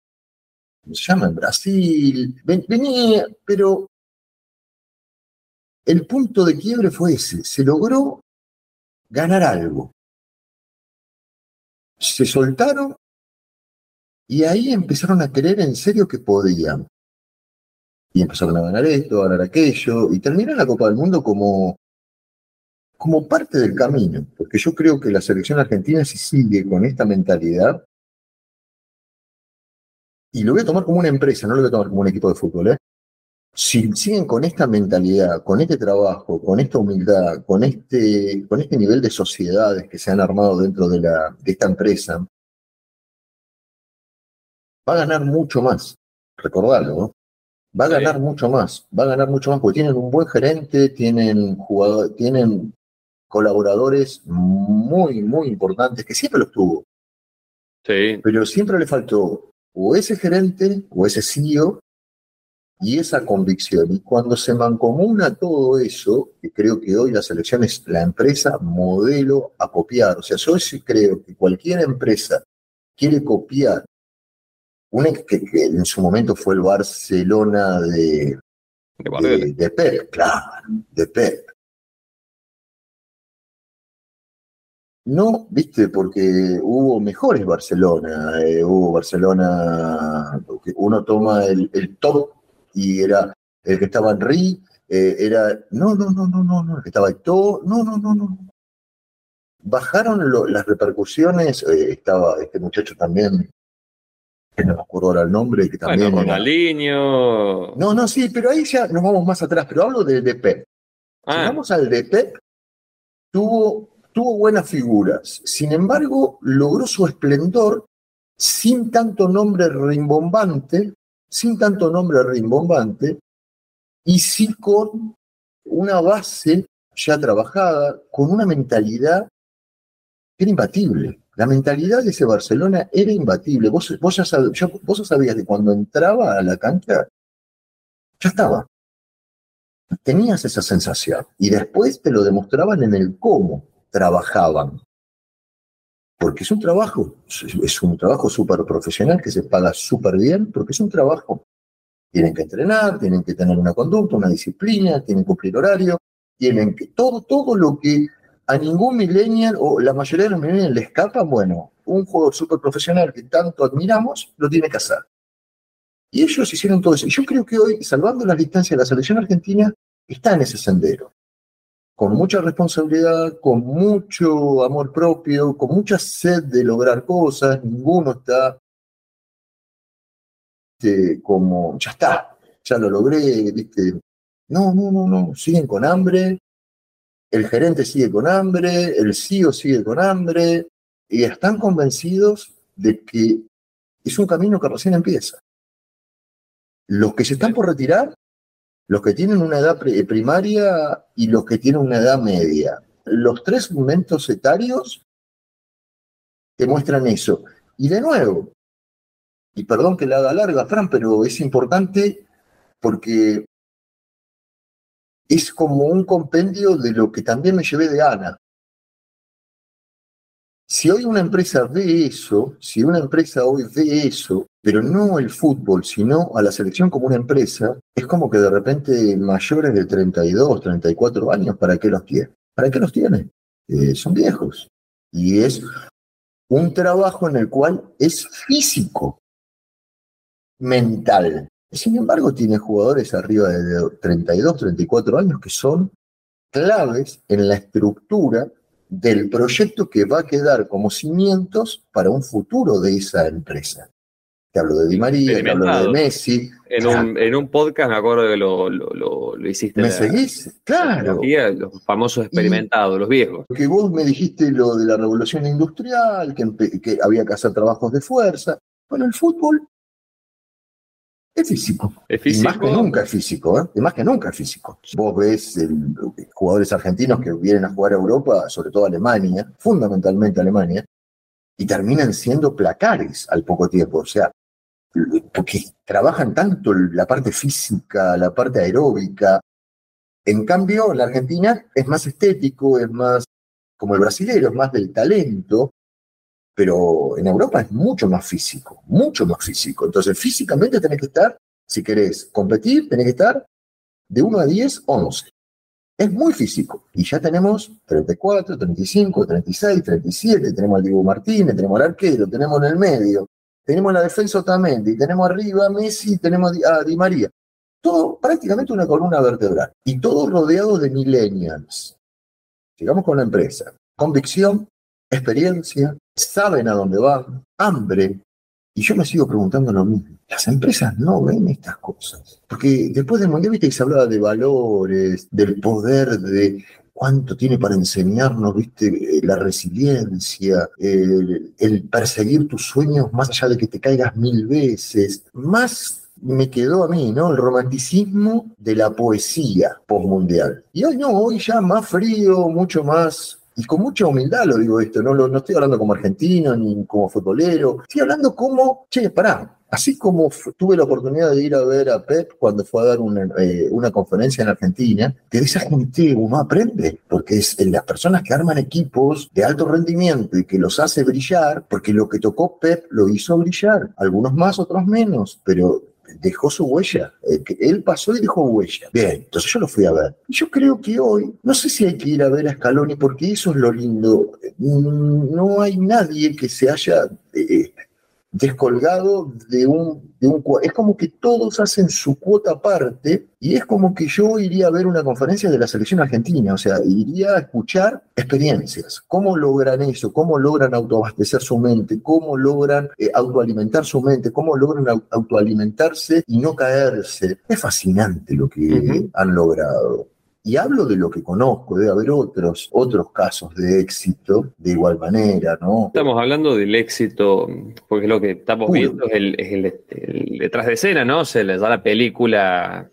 ¿cómo se llama? En Brasil. venía, pero el punto de quiebre fue ese. Se logró ganar algo. Se soltaron y ahí empezaron a creer en serio que podían. Y empezaron a ganar esto, a ganar aquello, y terminaron la Copa del Mundo como como parte del camino, porque yo creo que la selección argentina si sigue con esta mentalidad, y lo voy a tomar como una empresa, no lo voy a tomar como un equipo de fútbol, ¿eh? Si siguen con esta mentalidad, con este trabajo, con esta humildad, con este, con este nivel de sociedades que se han armado dentro de, la, de esta empresa, va a ganar mucho más, recordarlo, ¿no? Va a ganar mucho más, va a ganar mucho más porque tienen un buen gerente, tienen jugadores, tienen colaboradores muy, muy importantes, que siempre los tuvo. Sí. Pero siempre le faltó o ese gerente o ese CEO y esa convicción. Y cuando se mancomuna todo eso, que creo que hoy la selección es la empresa modelo a copiar. O sea, yo sí creo que cualquier empresa quiere copiar, una que, en su momento fue el Barcelona de, de, de Pep, claro, de Pep. No, viste, porque hubo mejores Barcelona, eh, hubo Barcelona, uno toma el, top y era el que estaba en Ri, eh, era, no, no, no, no, no, no, el que estaba todo, no, no, no, no. Bajaron las repercusiones, eh, estaba este muchacho también, que no me acuerdo ahora el nombre, que también... Bueno, Ronaldinho... No, no, sí, pero ahí ya nos vamos más atrás, pero hablo del de Pep. Si ah. vamos al de Pep, tuvo tuvo buenas figuras, sin embargo, logró su esplendor sin tanto nombre rimbombante, sin tanto nombre rimbombante, y sí con una base ya trabajada, con una mentalidad que era imbatible. La mentalidad de ese Barcelona era imbatible. Vos, vos, ya vos sabías que cuando entraba a la cancha, ya estaba. Tenías esa sensación. Y después te lo demostraban en el cómo trabajaban. Porque es un trabajo, es un trabajo súper profesional que se paga súper bien, porque es un trabajo. Tienen que entrenar, tienen que tener una conducta, una disciplina, tienen que cumplir horario, tienen que, todo, todo lo que a ningún millennial o la mayoría de los millennials le escapa, bueno, un juego súper profesional que tanto admiramos, lo tiene que hacer. Y ellos hicieron todo eso. Y yo creo que hoy, salvando las distancias, la selección argentina está en ese sendero con mucha responsabilidad, con mucho amor propio, con mucha sed de lograr cosas, ninguno está este, como, ya está, ya lo logré, ¿viste? No, no, no, no, siguen con hambre, el gerente sigue con hambre, el CEO sigue con hambre, y están convencidos de que es un camino que recién empieza. Los que se están por retirar los que tienen una edad primaria y los que tienen una edad media. Los tres momentos etarios te muestran eso. Y de nuevo, y perdón que la haga larga, Fran, pero es importante porque es como un compendio de lo que también me llevé de Ana. Si hoy una empresa ve eso, si una empresa hoy ve eso, pero no el fútbol, sino a la selección como una empresa, es como que de repente mayores de 32, 34 años, ¿para qué los tiene? ¿Para qué los tiene? Eh, son viejos. Y es un trabajo en el cual es físico, mental. Sin embargo, tiene jugadores arriba de 32, 34 años que son claves en la estructura del proyecto que va a quedar como cimientos para un futuro de esa empresa. Te hablo de Di María, te hablo de Messi. En un, en un podcast me acuerdo que lo, lo, lo, hiciste. ¿Me seguís? Claro. Los famosos experimentados, los viejos. Que vos me dijiste lo de la revolución industrial, que, que había que hacer trabajos de fuerza. Bueno, el fútbol Es físico. ¿Es físico? Y más que nunca es físico, ¿eh? Y más que nunca es físico. Vos ves el- jugadores argentinos que vienen a jugar a Europa, sobre todo a Alemania, fundamentalmente a Alemania, y terminan siendo placares al poco tiempo. O sea, porque trabajan tanto la parte física, la parte aeróbica. En cambio, la Argentina es más estético, es más como el brasilero, es más del talento, pero en Europa es mucho más físico, mucho más físico. Entonces, físicamente tenés que estar, si querés competir, tenés que estar de 1 a 10, 11. Es muy físico. Y ya tenemos 34, 35, 36, 37, tenemos al Diego Martínez, tenemos al arquero, tenemos en el medio, tenemos en la defensa Otamendi, tenemos arriba a Messi, tenemos a Di- María. Todo prácticamente una columna vertebral. Y todo rodeado de millennials. Sigamos con la empresa. Convicción, experiencia, saben a dónde van, hambre. Y yo me sigo preguntando lo mismo. Las empresas no ven estas cosas. Porque después del Mundial, viste que se hablaba de valores, del poder, de cuánto tiene para enseñarnos, viste, Eh, la resiliencia, el, el perseguir tus sueños más allá de que te caigas mil veces. Más me quedó a mí, ¿no? El romanticismo de la poesía postmundial. Y hoy no, hoy ya más frío, mucho más y con mucha humildad lo digo esto, no, lo, no estoy hablando como argentino ni como futbolero, estoy hablando como, che, pará, así como tuve la oportunidad de ir a ver a Pep cuando fue a dar una, eh, una conferencia en Argentina, que de esa gente uno aprende, porque es en las personas que arman equipos de alto rendimiento y que los hace brillar, porque lo que tocó Pep lo hizo brillar, algunos más, otros menos, pero dejó su huella. Eh, él pasó y dejó huella. Bien, entonces yo lo fui a ver. Y yo creo que hoy, no sé si hay que ir a ver a Scaloni, porque eso es lo lindo. Mm, No hay nadie que se haya eh, descolgado de un, de un... Es como que todos hacen su cuota aparte y es como que yo iría a ver una conferencia de la selección argentina, o sea, iría a escuchar experiencias, cómo logran eso, cómo logran autoabastecer su mente, cómo logran eh, autoalimentar su mente, cómo logran au- autoalimentarse y no caerse. Es fascinante lo que han logrado. Y hablo de lo que conozco, debe haber otros, otros casos de éxito de igual manera, ¿no? Estamos hablando del éxito, porque lo que estamos Puro. viendo es el, es el- el detrás de escena, ¿no? Se les da la película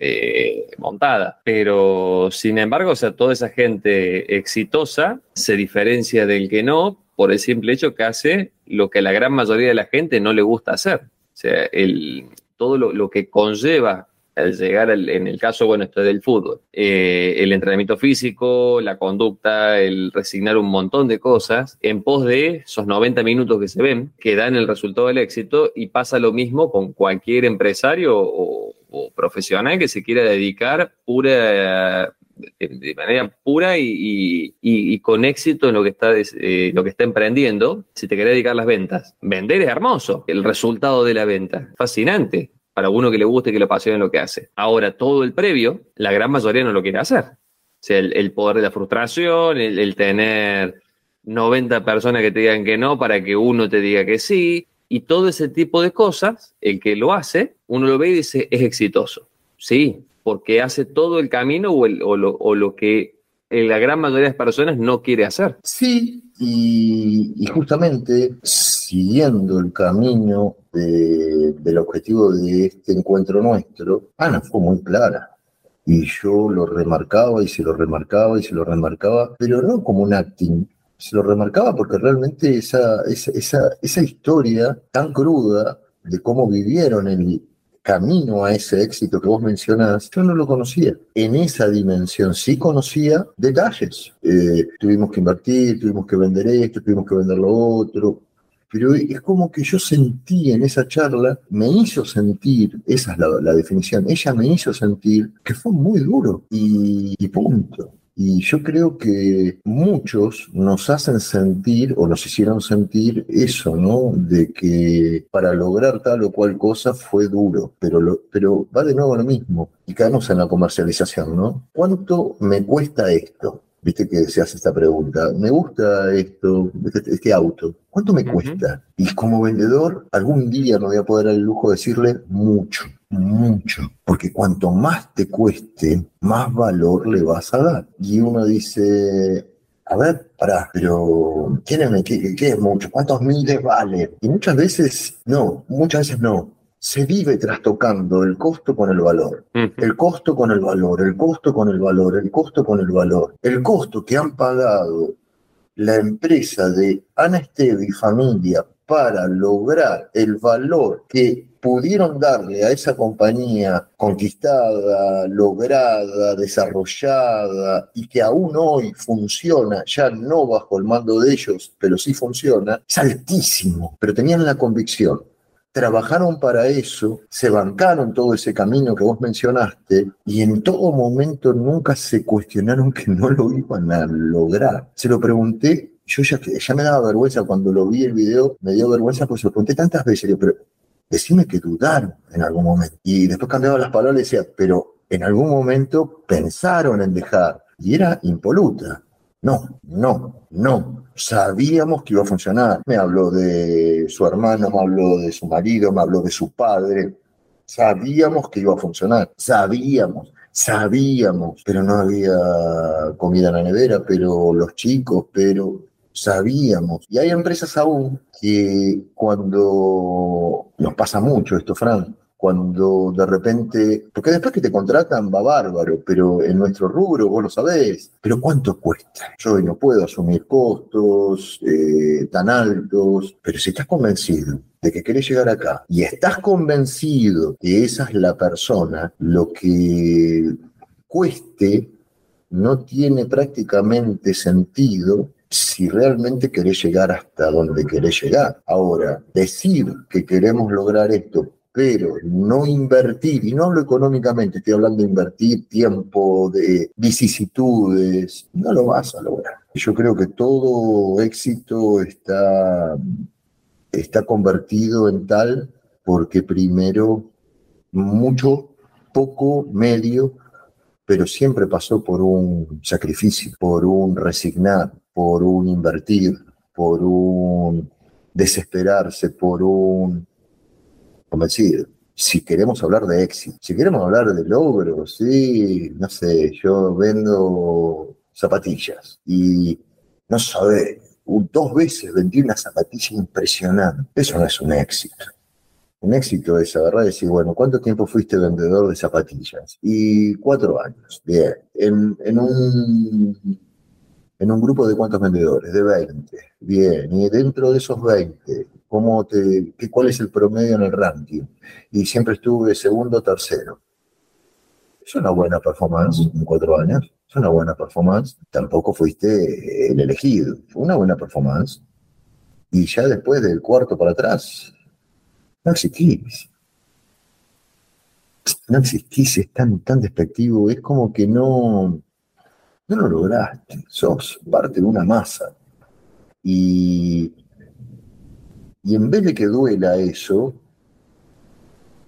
eh, montada. Pero, sin embargo, o sea, toda esa gente exitosa se diferencia del que no por el simple hecho que hace lo que a la gran mayoría de la gente no le gusta hacer. O sea, el, todo lo, lo que conlleva al llegar, al- en el caso, bueno, del fútbol, eh, el entrenamiento físico, la conducta, el resignar un montón de cosas en pos de esos 90 minutos que se ven, que dan el resultado del éxito y pasa lo mismo con cualquier empresario o, profesional que se quiera dedicar pura de, manera pura y, con éxito en lo que está eh, lo que está emprendiendo, si te querés dedicar a las ventas. Vender es hermoso, el resultado de la venta, fascinante para uno que le guste y que le apasione lo que hace. Ahora, todo el previo, la gran mayoría no lo quiere hacer. O sea, el, poder de la frustración, el, tener 90 personas que te digan que no para que uno te diga que sí, y todo ese tipo de cosas, el que lo hace, uno lo ve y dice, es exitoso. Sí, porque hace todo el camino o, lo, que la gran mayoría de las personas no quiere hacer. Sí, y justamente siguiendo el camino de- del objetivo de este encuentro nuestro, Ana fue muy clara. Y yo lo remarcaba y se lo remarcaba y se lo remarcaba, pero no como un acting. Se lo remarcaba porque realmente esa, esa, esa, esa historia tan cruda de cómo vivieron el camino a ese éxito que vos mencionás, yo no lo conocía. En esa dimensión sí conocía detalles. Eh, tuvimos que invertir, tuvimos que vender esto, tuvimos que vender lo otro. Pero es como que yo sentí en esa charla, me hizo sentir, esa es la, definición, ella me hizo sentir que fue muy duro y, punto. Y yo creo que muchos nos hacen sentir o nos hicieron sentir eso, ¿no? De que para lograr tal o cual cosa fue duro, pero, lo, pero va de nuevo lo mismo. Y caemos en la comercialización, ¿no? ¿Cuánto me cuesta esto? Viste que se hace esta pregunta. Me gusta esto, este, este auto. ¿Cuánto me cuesta? Y como vendedor, algún día me voy a poder dar el lujo de decirle mucho, mucho. Porque cuanto más te cueste, más valor le vas a dar. Y uno dice, a ver, pará, pero ¿qué, qué, qué es mucho? ¿Cuántos miles vale? Y muchas veces no, muchas veces no. Se vive trastocando el costo con el valor, el costo con el valor, el costo con el valor, el costo con el valor, el costo que han pagado la empresa de Ana Esteve y familia para lograr el valor que pudieron darle a esa compañía conquistada, lograda, desarrollada y que aún hoy funciona, ya no bajo el mando de ellos, pero sí funciona, es altísimo, pero tenían la convicción. Trabajaron para eso, se bancaron todo ese camino que vos mencionaste y en todo momento nunca se cuestionaron que no lo iban a lograr. Se lo pregunté yo ya, me daba vergüenza cuando lo vi el video, me dio vergüenza porque se lo pregunté tantas veces, pero decime que dudaron en algún momento. Y después cambiaba las palabras y decía, pero en algún momento pensaron en dejar. Y era impoluta. No, no, no. Sabíamos que iba a funcionar. Me habló de su hermano, me habló de su marido, me habló de su padre. Sabíamos que iba a funcionar. Sabíamos, sabíamos. Pero no había comida en la nevera, pero los chicos, pero sabíamos. Y hay empresas aún que cuando nos pasa mucho esto, Fran, cuando de repente, porque después que te contratan va bárbaro, pero en nuestro rubro vos lo sabés, pero ¿cuánto cuesta? Yo no puedo asumir costos eh, tan altos, pero si estás convencido de que querés llegar acá y estás convencido que esa es la persona, lo que cueste no tiene prácticamente sentido si realmente querés llegar hasta donde querés llegar. Ahora, decir que queremos lograr esto, pero no invertir, y no hablo económicamente, estoy hablando de invertir tiempo, de vicisitudes, no lo vas a lograr. Yo creo que todo éxito está, está convertido en tal porque primero mucho, poco, medio, pero siempre pasó por un sacrificio, por un resignar, por un invertir, por un desesperarse, por un, decir, si queremos hablar de éxito, si queremos hablar de logros, sí, no sé, yo vendo zapatillas y no sabe, dos veces vendí una zapatilla impresionante. Eso no es un éxito. Un éxito es agarrar y decir, bueno, ¿cuánto tiempo fuiste vendedor de zapatillas? Y cuatro años. Bien. En, en, un, en un grupo de cuántos vendedores? De 20. Bien. Y dentro de esos 20, ¿cómo te, qué, ¿cuál es el promedio en el ranking? Y siempre estuve segundo o tercero. Es una buena performance en cuatro años. Es una buena performance. Tampoco fuiste el elegido. Fue una buena performance. Y ya después del cuarto para atrás, no existís. No existís, es tan, tan despectivo, es como que no, no lo lograste, sos parte de una masa. Y, y en vez de que duela eso,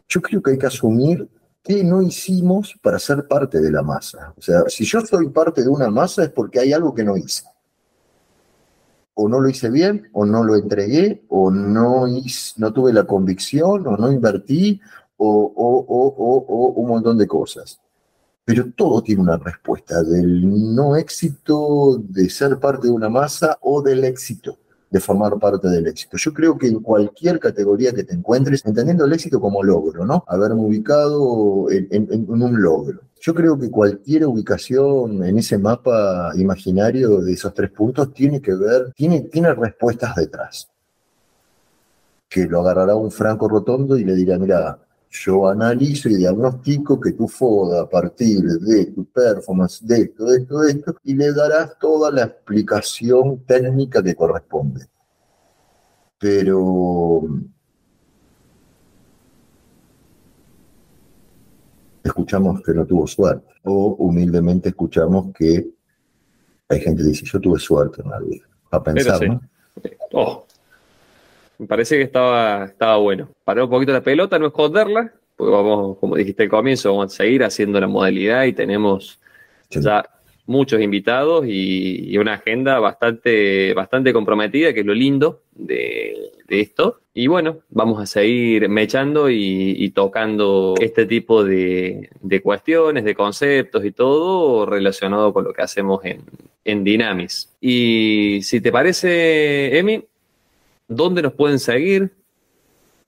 yo creo que hay que asumir que no hicimos para ser parte de la masa. O sea, si yo soy parte de una masa es porque hay algo que no hice o no lo hice bien, o no lo entregué, o no, tuve la convicción, o no invertí, o, un montón de cosas. Pero todo tiene una respuesta del no éxito de ser parte de una masa o del éxito de formar parte del éxito. Yo creo que en cualquier categoría que te encuentres, entendiendo el éxito como logro, ¿no? Haberme ubicado en un logro yo creo que cualquier ubicación en ese mapa imaginario de esos tres puntos tiene que ver, tiene, tiene respuestas detrás. Que lo agarrará un Franco Rotondo y le dirá, mira, yo analizo y diagnostico que tu FODA a partir de tu performance, de esto, de esto, de esto, y le darás toda la explicación técnica que corresponde. Pero escuchamos que no tuvo suerte. O humildemente escuchamos que hay gente que dice, yo tuve suerte en la vida. A pensar, ¿no? Oh, me parece que estaba, estaba bueno. Parar un poquito la pelota, no esconderla, porque vamos, como dijiste al comienzo, vamos a seguir haciendo la modalidad y tenemos ya muchos invitados y, una agenda bastante, bastante comprometida, que es lo lindo de, esto. Y bueno, vamos a seguir mechando y, tocando este tipo de, cuestiones, de conceptos y todo relacionado con lo que hacemos en, en Dynamis. Y si te parece, Emi, ¿dónde nos pueden seguir?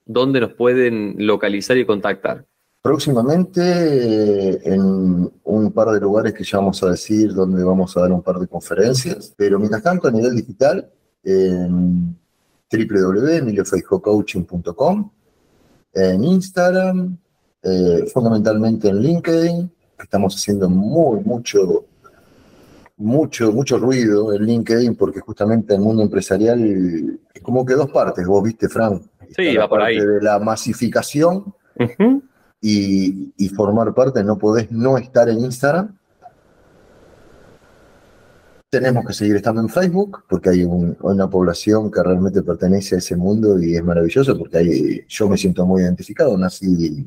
dónde nos pueden localizar y contactar. Próximamente en un par de lugares que ya vamos a decir, donde vamos a dar un par de conferencias, pero mientras tanto a nivel digital, en www.emiliofeijocoaching.com, en Instagram, eh, fundamentalmente en LinkedIn, estamos haciendo muy, mucho, mucho, mucho ruido en LinkedIn, porque justamente el mundo empresarial es como que dos partes, vos viste, Frank. Sí, va por ahí. De la masificación y, y, formar parte, no podés no estar en Instagram. Tenemos que seguir estando en Facebook, porque hay una población que realmente pertenece a ese mundo y es maravilloso, porque ahí yo me siento muy identificado, nací,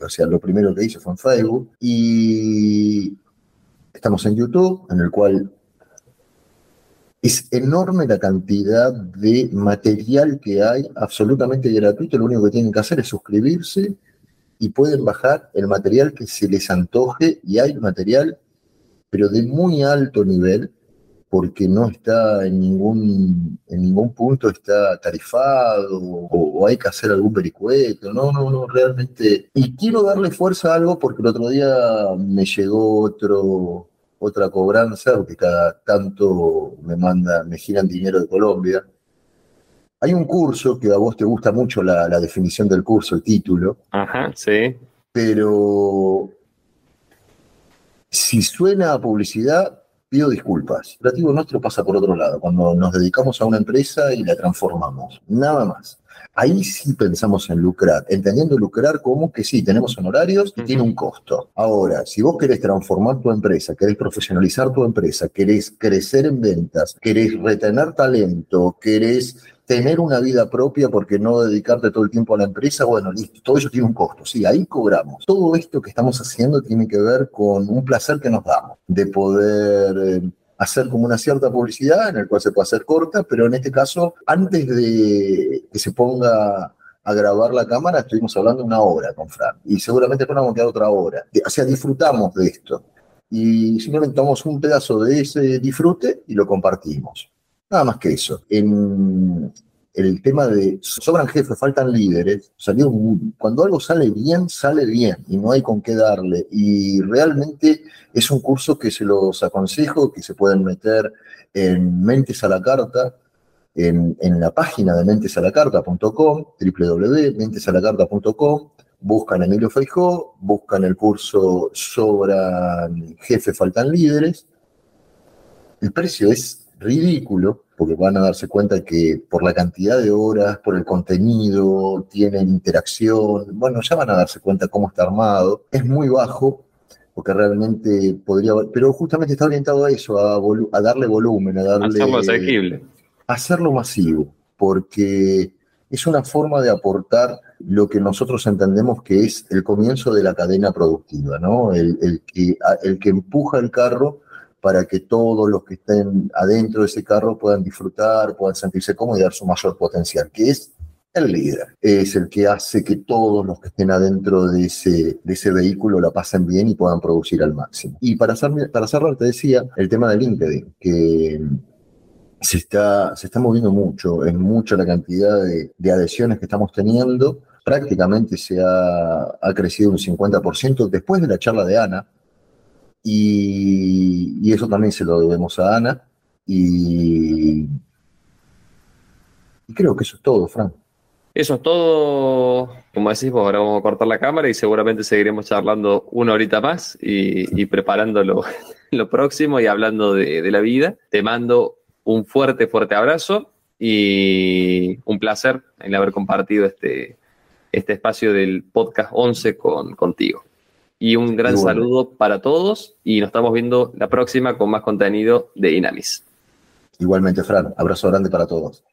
o sea, lo primero que hice fue en Facebook. Y estamos en YouTube, en el cual es enorme la cantidad de material que hay, absolutamente gratuito. Lo único que tienen que hacer es suscribirse y pueden bajar el material que se les antoje. Y hay material, pero de muy alto nivel, porque no está en ningún, en ningún punto está tarifado o, hay que hacer algún vericueto. No, no, no, realmente. Y quiero darle fuerza a algo porque el otro día me llegó otro, otra cobranza, porque cada tanto me manda, me giran dinero de Colombia. Hay un curso que a vos te gusta mucho la, la definición del curso, el título. Ajá, sí. Pero si suena a publicidad, pido disculpas. El operativo nuestro pasa por otro lado, cuando nos dedicamos a una empresa y la transformamos. Nada más. Ahí sí pensamos en lucrar, entendiendo lucrar como que sí, tenemos honorarios y tiene un costo. Ahora, si vos querés transformar tu empresa, querés profesionalizar tu empresa, querés crecer en ventas, querés retener talento, querés tener una vida propia porque no dedicarte todo el tiempo a la empresa, bueno, listo, todo eso tiene un costo, sí, ahí cobramos. Todo esto que estamos haciendo tiene que ver con un placer que nos damos, de poder eh, hacer como una cierta publicidad en el cual se puede hacer corta, pero en este caso, antes de que se ponga a grabar la cámara, estuvimos hablando una hora con Fran y seguramente no vamos a quedar otra hora. O sea, disfrutamos de esto y simplemente tomamos un pedazo de ese disfrute y lo compartimos. Nada más que eso. En el tema de sobran jefes, faltan líderes, salió cuando algo sale bien, sale bien y no hay con qué darle. Y realmente es un curso que se los aconsejo, que se pueden meter en Mentes a la Carta, en, en la página de mentesalacarta.com, www.mentesalacarta.com, buscan a Emilio Feijó, buscan el curso Sobran Jefes, Faltan Líderes. El precio es ridículo, porque van a darse cuenta que por la cantidad de horas, por el contenido, tienen interacción, bueno, ya van a darse cuenta cómo está armado. Es muy bajo, porque realmente podría, pero justamente está orientado a eso, a, darle volumen, a darle... Hacerlo asequible. Hacerlo masivo, porque es una forma de aportar lo que nosotros entendemos que es el comienzo de la cadena productiva, ¿no? El, que, el que empuja el carro para que todos los que estén adentro de ese carro puedan disfrutar, puedan sentirse cómodos y dar su mayor potencial, que es el líder. Es el que hace que todos los que estén adentro de ese, de ese vehículo la pasen bien y puedan producir al máximo. Y para, para cerrar, te decía, el tema de LinkedIn, que se está, se está moviendo mucho, es mucha la cantidad de, de adhesiones que estamos teniendo. Prácticamente se ha, ha crecido un 50% después de la charla de Ana, y, eso también se lo debemos a Ana. Y, creo que eso es todo, Fran. Eso es todo. Como decís vos, ahora vamos a cortar la cámara y seguramente seguiremos charlando una horita más y, preparando *laughs* lo, próximo y hablando de, de, la vida. Te mando un fuerte, fuerte abrazo y un placer en haber compartido este, este espacio del podcast 11 con, contigo. Y un gran saludo para todos y nos estamos viendo la próxima con más contenido de Inamis. Igualmente, Fran, abrazo grande para todos.